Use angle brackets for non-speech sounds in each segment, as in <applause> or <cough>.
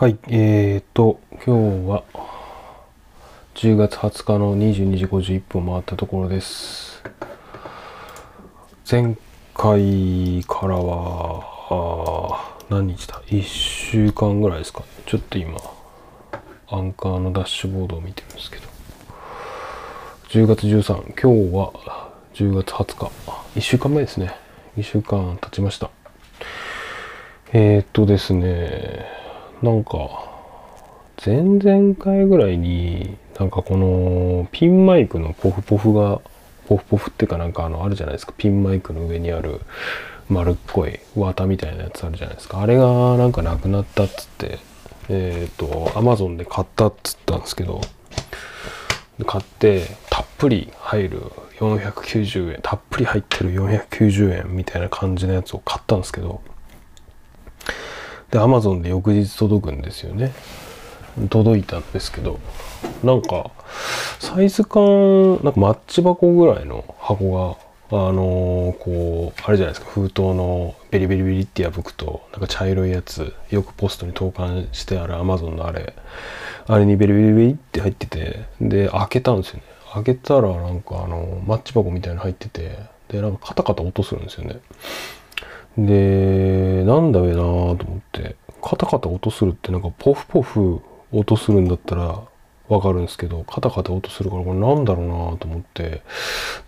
はい、えーと、今日は10月20日の22時51分を回ったところです。前回からは、あ何日だ ?1 週間ぐらいですか。ちょっと今、アンカーのダッシュボードを見てるんですけど、10月13、今日は10月20日、1週間前ですね。1週間経ちました。えー、っとですね、なんか、前々回ぐらいに、なんかこのピンマイクのポフポフが、ポフポフっていうかなんかあの、あるじゃないですか。ピンマイクの上にある丸っこい綿みたいなやつあるじゃないですか。あれがなんかなくなったっつって、えー、っと、アマゾンで買ったっつったんですけど、買ってたっぷり入る490円たっぷり入ってる490円みたいな感じのやつを買ったんですけどでアマゾンで翌日届くんですよね。届いたんですけどなんかサイズ感なんかマッチ箱ぐらいの箱があのーこうあれじゃないですか。封筒のベリベリベリって破くとなんか茶色いやつよくポストに投函してあるアマゾンのあれ。あれにベリベリベリって入っててで開けたんですよね。開けたらなんかあのマッチ箱みたいなの入っててでなんかカタカタ音するんですよね。でなんだべなと思ってカタカタ音するってなんかポフポフ音するんだったらわかるんですけどカタカタ音するからこれなんだろうなと思って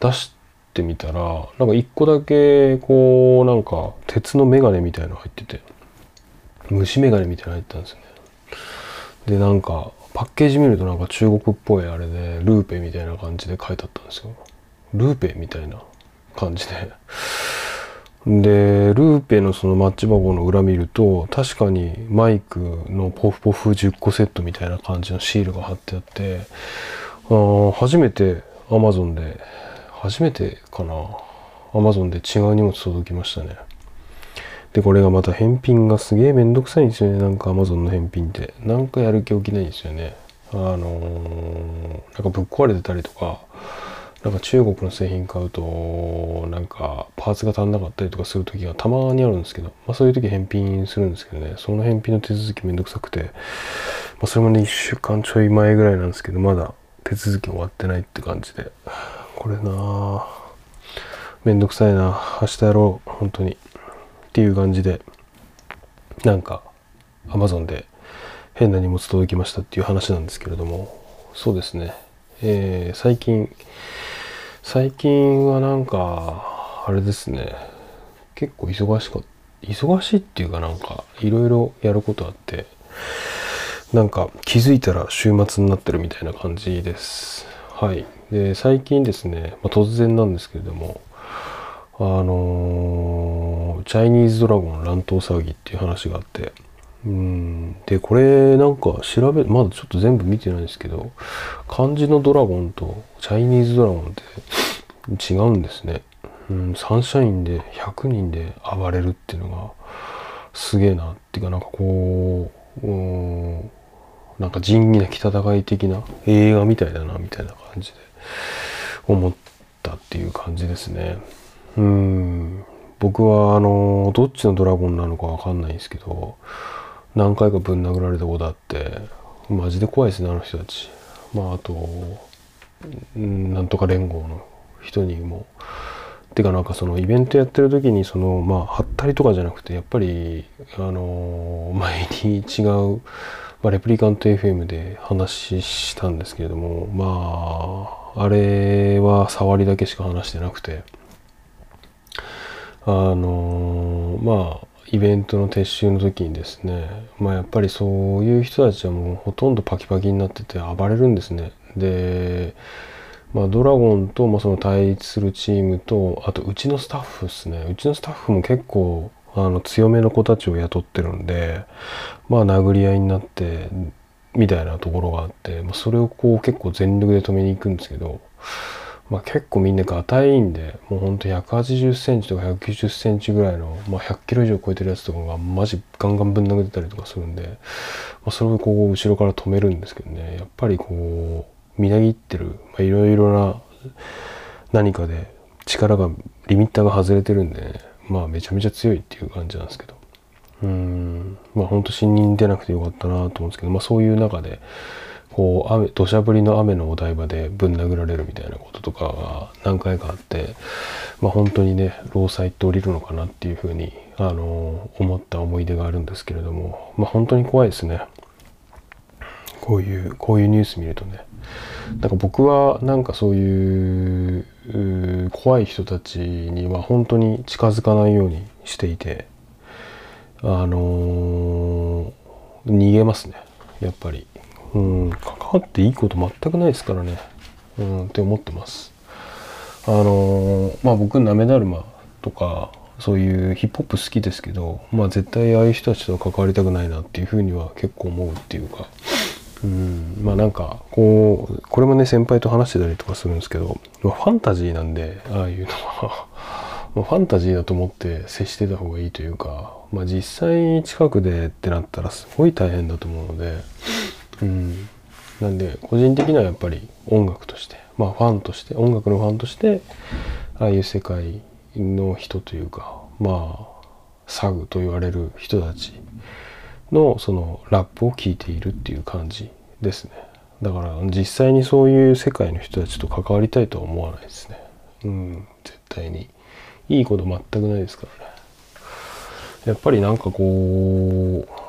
出してみたらなんか一個だけこうなんか鉄のメガネみたいなの入ってて虫メガネみたいなの入ってたんですよね。でなんかパッケージ見るとなんか中国っぽいあれでルーペみたいな感じで書いてあったんですよ。ルーペみたいな感じで。でルーペのそのマッチ箱の裏見ると確かにマイクのポフポフ10個セットみたいな感じのシールが貼ってあってあ初めて Amazon で初めてかな Amazon で違う荷物届きましたね。でこれがまた返品がすげえめんどくさいんですよね。なんか Amazon の返品って。なんかやる気起きないんですよね。あのーなんかぶっ壊れてたりとかなんか中国の製品買うとなんかパーツが足んなかったりとかする時がたまにあるんですけど、まあ、そういう時返品するんですけどね。その返品の手続きめんどくさくて、まあ、それもね1週間ちょい前ぐらいなんですけどまだ手続き終わってないって感じで。これなあめんどくさいな明日やろう。本当に。っていう感じでなんか Amazon で変な荷物届きましたっていう話なんですけれども。そうですね。えー最近最近はなんかあれですね。結構忙しかった。忙しいっていうかなんかいろいろやることあってなんか気づいたら週末になってるみたいな感じです。はい。で最近ですね、まあ、突然なんですけれどもあのーチャイニーズドラゴン乱闘騒ぎっていう話があってでこれなんか調べまだちょっと全部見てないんですけど漢字のドラゴンとチャイニーズドラゴンって違うんですね、うん、サンシャインで100人で暴れるっていうのがすげえなっていうかなんかこううんなんか仁義なき戦い的な映画みたいだなみたいな感じで思ったっていう感じですね。うん。僕はあのどっちのドラゴンなのかわかんないんですけど何回かぶん殴られたことあってマジで怖いですねあの人たち。まああとなんとか連合の人にも。てかなんかそのイベントやってる時にそのまあはったりとかじゃなくてやっぱりあの前に違う、まあ、レプリカント FM で話したんですけれどもまああれは触りだけしか話してなくて。あのまあイベントの撤収の時にですねまあやっぱりそういう人たちはもうほとんどパキパキになってて暴れるんですね。でまあドラゴンと、まあ、その対立するチームとあとうちのスタッフですね。うちのスタッフも結構あの強めの子たちを雇ってるんでまあ殴り合いになってみたいなところがあって、まあ、それをこう結構全力で止めに行くんですけどまあ、結構みんなガタイいんでもうほんと180センチとか190センチぐらいの、まあ、100キロ以上超えてるやつとかがマジガンガンぶん殴ってたりとかするんで、まあ、それをこう後ろから止めるんですけどね。やっぱりこうみなぎってるいろいろな何かで力がリミッターが外れてるんで、ね、まあめちゃめちゃ強いっていう感じなんですけど。うん。まあ本当新任出なくてよかったなと思うんですけど、まあ、そういう中でこう雨土砂降りの雨のお台場でぶん殴られるみたいなこととかが何回かあってまあ本当にね労災って降りるのかなっていうふうにあの思った思い出があるんですけれどもまあ本当に怖いですね。こういうこういうニュース見るとね。なんか僕はなんかそういう怖い人たちには本当に近づかないようにしていてあのー、逃げますね。やっぱり。うん。関わっていいこと全くないですからね。うん。って思ってます。あのー、まあ僕なめだるまとかそういうヒップホップ好きですけどまあ絶対ああいう人たちとは関わりたくないなっていうふうには結構思うっていうか。うん。まあなんかこうこれもね先輩と話してたりとかするんですけど、まあ、ファンタジーなんでああいうのは。<laughs> ファンタジーだと思って接してた方がいいというか、まあ、実際に近くでってなったらすごい大変だと思うので、なんで個人的にはやっぱり音楽としてまあファンとして音楽のファンとしてああいう世界の人というかまあサグと言われる人たちのそのラップを聴いているっていう感じですね。だから実際にそういう世界の人たちと関わりたいとは思わないですね。うん。絶対に。いいこと全くないですからね。やっぱりなんかこう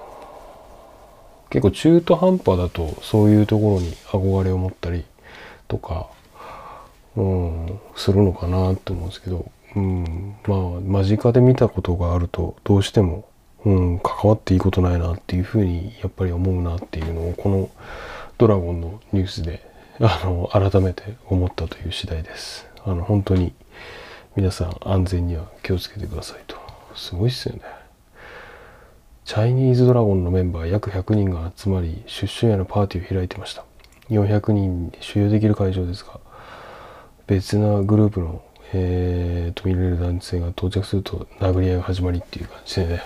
結構中途半端だとそういうところに憧れを持ったりとか、うん、するのかなって思うんですけど、うん、まあ間近で見たことがあるとどうしてもうん、関わっていいことないなっていうふうにやっぱり思うなっていうのをこのドラゴンのニュースであの改めて思ったという次第です。あの本当に皆さん安全には気をつけてくださいと。すごいっすよね。チャイニーズドラゴンのメンバー約100人が集まり出所やのパーティーを開いてました。400人収容できる会場ですが別なグループの、えー、と見られる男性が到着すると殴り合いが始まりっていう感じでね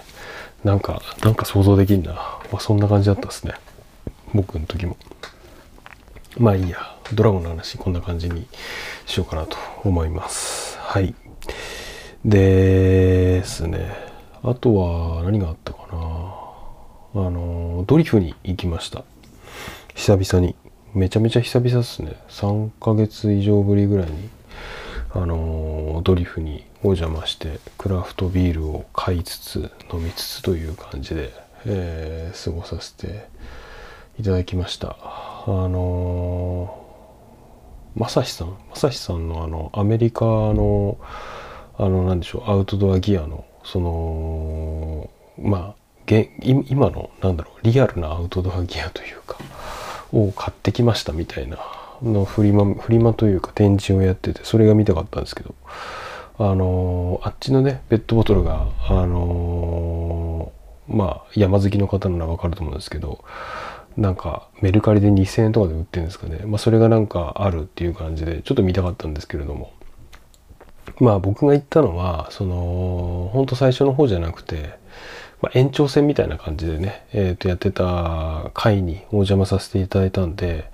なんか、なんか想像できんな。まあ、そんな感じだったですね。僕の時も。まあいいや。ドラゴンの話、こんな感じにしようかなと思います。はい。ですね。あとは何があったかな。あの、ドリフに行きました。久々に。めちゃめちゃ久々ですね。3ヶ月以上ぶりぐらいに、あの、ドリフにお邪魔してクラフトビールを買いつつ飲みつつという感じで、えー、過ごさせていただきましたあのまさしさんまさしさんのあのアメリカのあの何でしょうアウトドアギアのそのまあ今のなんだろうリアルなアウトドアギアというかを買ってきましたみたいなのフリマフリマというか展示をやっててそれが見たかったんですけどあのあっちのねペットボトルがあのまあ山好きの方ならわかると思うんですけどなんかメルカリで2000円とかで売ってるんですかね、まあ、それがなんかあるっていう感じでちょっと見たかったんですけれども。まあ僕が言ったのはそのほんと最初の方じゃなくて、まあ、延長戦みたいな感じでね、えー、とやってた会にお邪魔させていただいたんで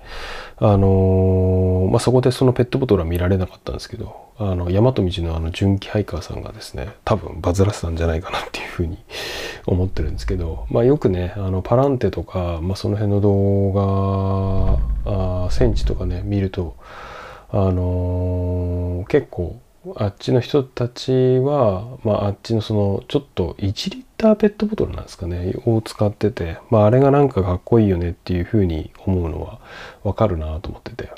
あのー、まあ、そこでそのペットボトルは見られなかったんですけどあの大和道のあの純喜ハイカーさんがですね多分バズらせたんじゃないかなっていうふうに <laughs> 思ってるんですけど、まあ、よくねあのパランテとか、まあ、その辺の動画あ戦地とかね見るとあのー、結構あっちの人たちは、まあ、あっちのそのちょっと1リッターペットボトルなんですかねを使ってて、まあ、あれがなんかかっこいいよねっていうふうに思うのはわかるなと思ってて。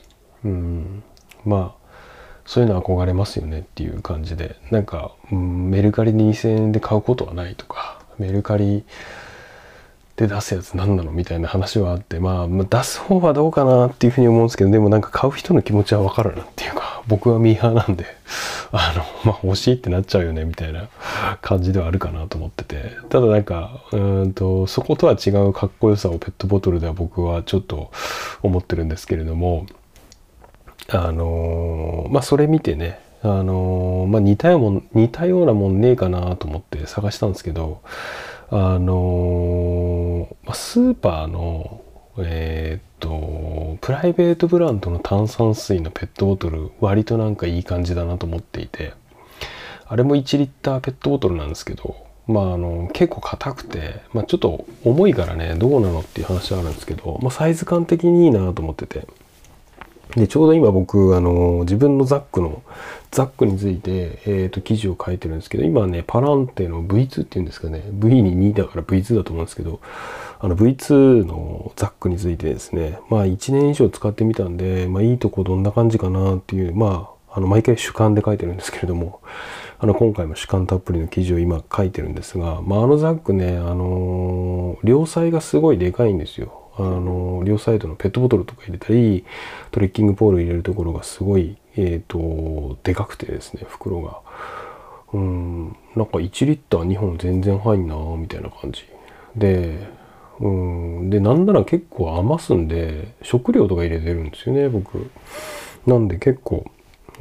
うん。まあそういうの憧れますよねっていう感じでなんか、うん、メルカリ2000円で買うことはないとかメルカリで出すやつ何なのみたいな話はあってまあ出す方はどうかなっていうふうに思うんですけどでもなんか買う人の気持ちはわかるなっていうか <laughs> 僕はミーハーなんであのまあ欲しいってなっちゃうよねみたいな感じではあるかなと思ってて。ただなんかうんとそことは違うかっこよさをペットボトルでは僕はちょっと思ってるんですけれどもあのまあそれ見てねあのまあ似たようも似たようなもんねえかなと思って探したんですけどあのスーパーのえー、っとプライベートブランドの炭酸水のペットボトル割となんかいい感じだなと思っていてあれも1リッターペットボトルなんですけどまああの結構硬くて、まあ、ちょっと重いからねどうなのっていう話はあるんですけど、まあ、サイズ感的にいいなと思ってて。でちょうど今僕あの自分のザックのザックについて、えーと、記事を書いてるんですけど今ねパランテの V2 っていうんですかね V に2だから V2 だと思うんですけどあの V2 のザックについてですねまあ1年以上使ってみたんで、まあ、いいとこどんな感じかなっていうまああの毎回主観で書いてるんですけれどもあの今回も主観たっぷりの記事を今書いてるんですが、まあ、あのザックね、あのー、両サイがすごいでかいんですよ。あの、両サイドのペットボトルとか入れたり、トレッキングポール入れるところがすごい、えっ、ー、と、でかくてですね、袋が。うん、なんか1リッター2本全然入んなみたいな感じ。で、うん、で、なんなら結構余すんで、食料とか入れてるんですよね、僕。なんで結構、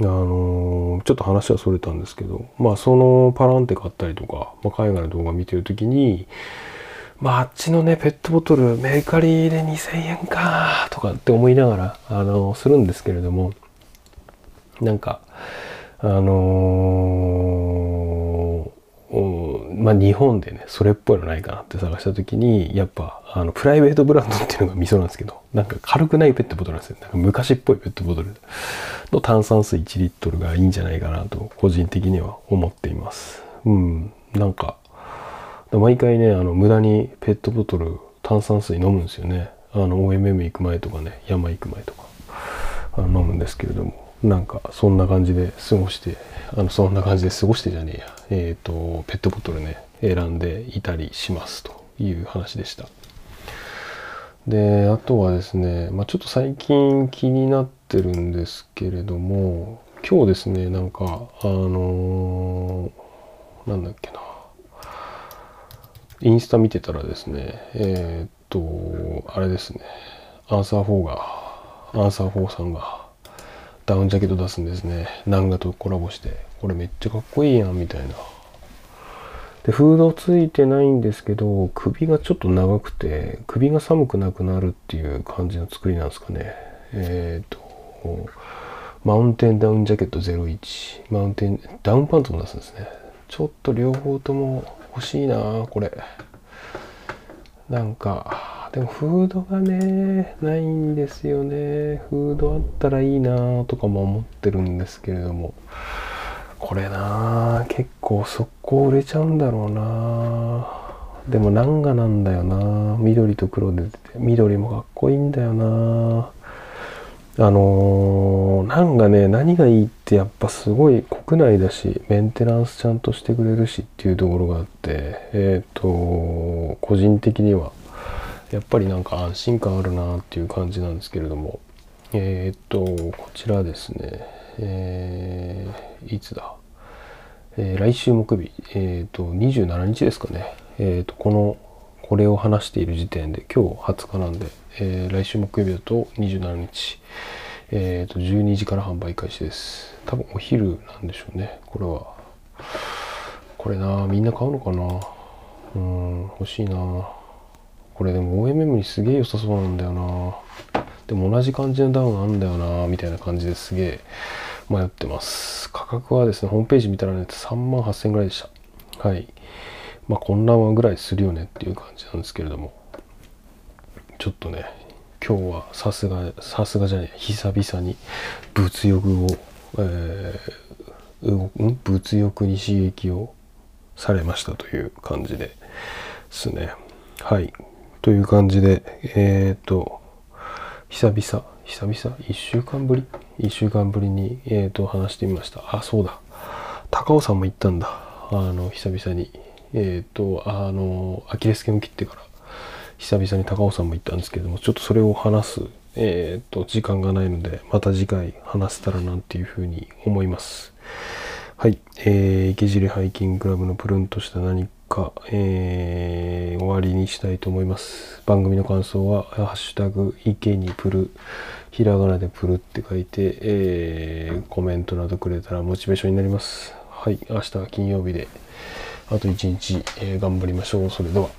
あのー、ちょっと話はそれたんですけど、まあそのパランテ買ったりとか、まあ、海外の動画見てる時に、まああっちのね、ペットボトルメルカリで2000円かとかって思いながら、あの、するんですけれども、なんか、あのー、まあ日本でね、それっぽいのないかなって探した時に、やっぱ、あの、プライベートブランドっていうのがミソなんですけど、なんか軽くないペットボトルなんですよ。なんか昔っぽいペットボトル。の炭酸水1リットルがいいんじゃないかなと個人的には思っています。うん、なんか毎回ねあの無駄にペットボトル炭酸水飲むんですよね。あの OMM 行く前とかね山行く前とかあの飲むんですけれどもなんかそんな感じで過ごしてあのそんな感じで過ごしてじゃねえやえっ、ー、とペットボトルね選んでいたりしますという話でした。であとはですね、まあ、ちょっと最近気になってるんですけれども今日ですねなんかあのー、なんだっけなインスタ見てたらですねえー、っとあれですね。アンサー4がアンサー4さんがダウンジャケット出すんですね。南画とコラボして。これめっちゃかっこいいやんみたいな。でフードついてないんですけど首がちょっと長くて首が寒くなくなるっていう感じの作りなんですかね。えっ、ー、とマウンテンダウンジャケット01マウンテンダウンパンツも出すんですね。ちょっと両方とも欲しいなこれ。なんかでもフードがねないんですよね。フードあったらいいなとかも思ってるんですけれども。これな結構速攻売れちゃうんだろうな。でもナンガなんだよな。緑と黒で出て緑もかっこいいんだよな。あのー、ナンガね何がいいってやっぱすごい国内だしメンテナンスちゃんとしてくれるしっていうところがあってえっ、ー、と個人的にはやっぱりなんか安心感あるなっていう感じなんですけれどもえっ、ー、とこちらですねえー、いつだ、え、来週木曜日、えっ、ー、と、27日ですかね。えっ、と、この、これを話している時点で、今日20日なんで、え来週木曜日だと27日、えっ、と、12時から販売開始です。多分お昼なんでしょうね、これは。これなみんな買うのかな？うん、欲しいなこれでも OMM にすげえ良さそうなんだよなでも同じ感じのダウンあんだよなみたいな感じですげえ迷ってます。価格はですね、ホームページ見たらね、3万8000円ぐらいでした。はい。まあ、こんなぐらいするよねっていう感じなんですけれども、ちょっとね、今日はさすが、さすがじゃない、久々に物欲を、えー、物欲に刺激をされましたという感じですね。はい。という感じで、えっ、と、久々、久々、1週間ぶり ?1 週間ぶりに、えー、と話してみました。あ、そうだ。高尾さんも行ったんだ。あの、久々に。えっ、ー、と、あの、アキレス腱を切ってから、久々に高尾さんも行ったんですけども、ちょっとそれを話す、えっ、ー、と、時間がないので、また次回話せたらなっていうふうに思います。はい。えー、池尻ハイキングクラブのプルンとした何か、えー、終わりにしたいと思います。番組の感想は、ハッシュタグ、池にプル、ひらがなでプルって書いて、えー、コメントなどくれたらモチベーションになります。はい、明日は金曜日で、あと一日、えー、頑張りましょう。それでは。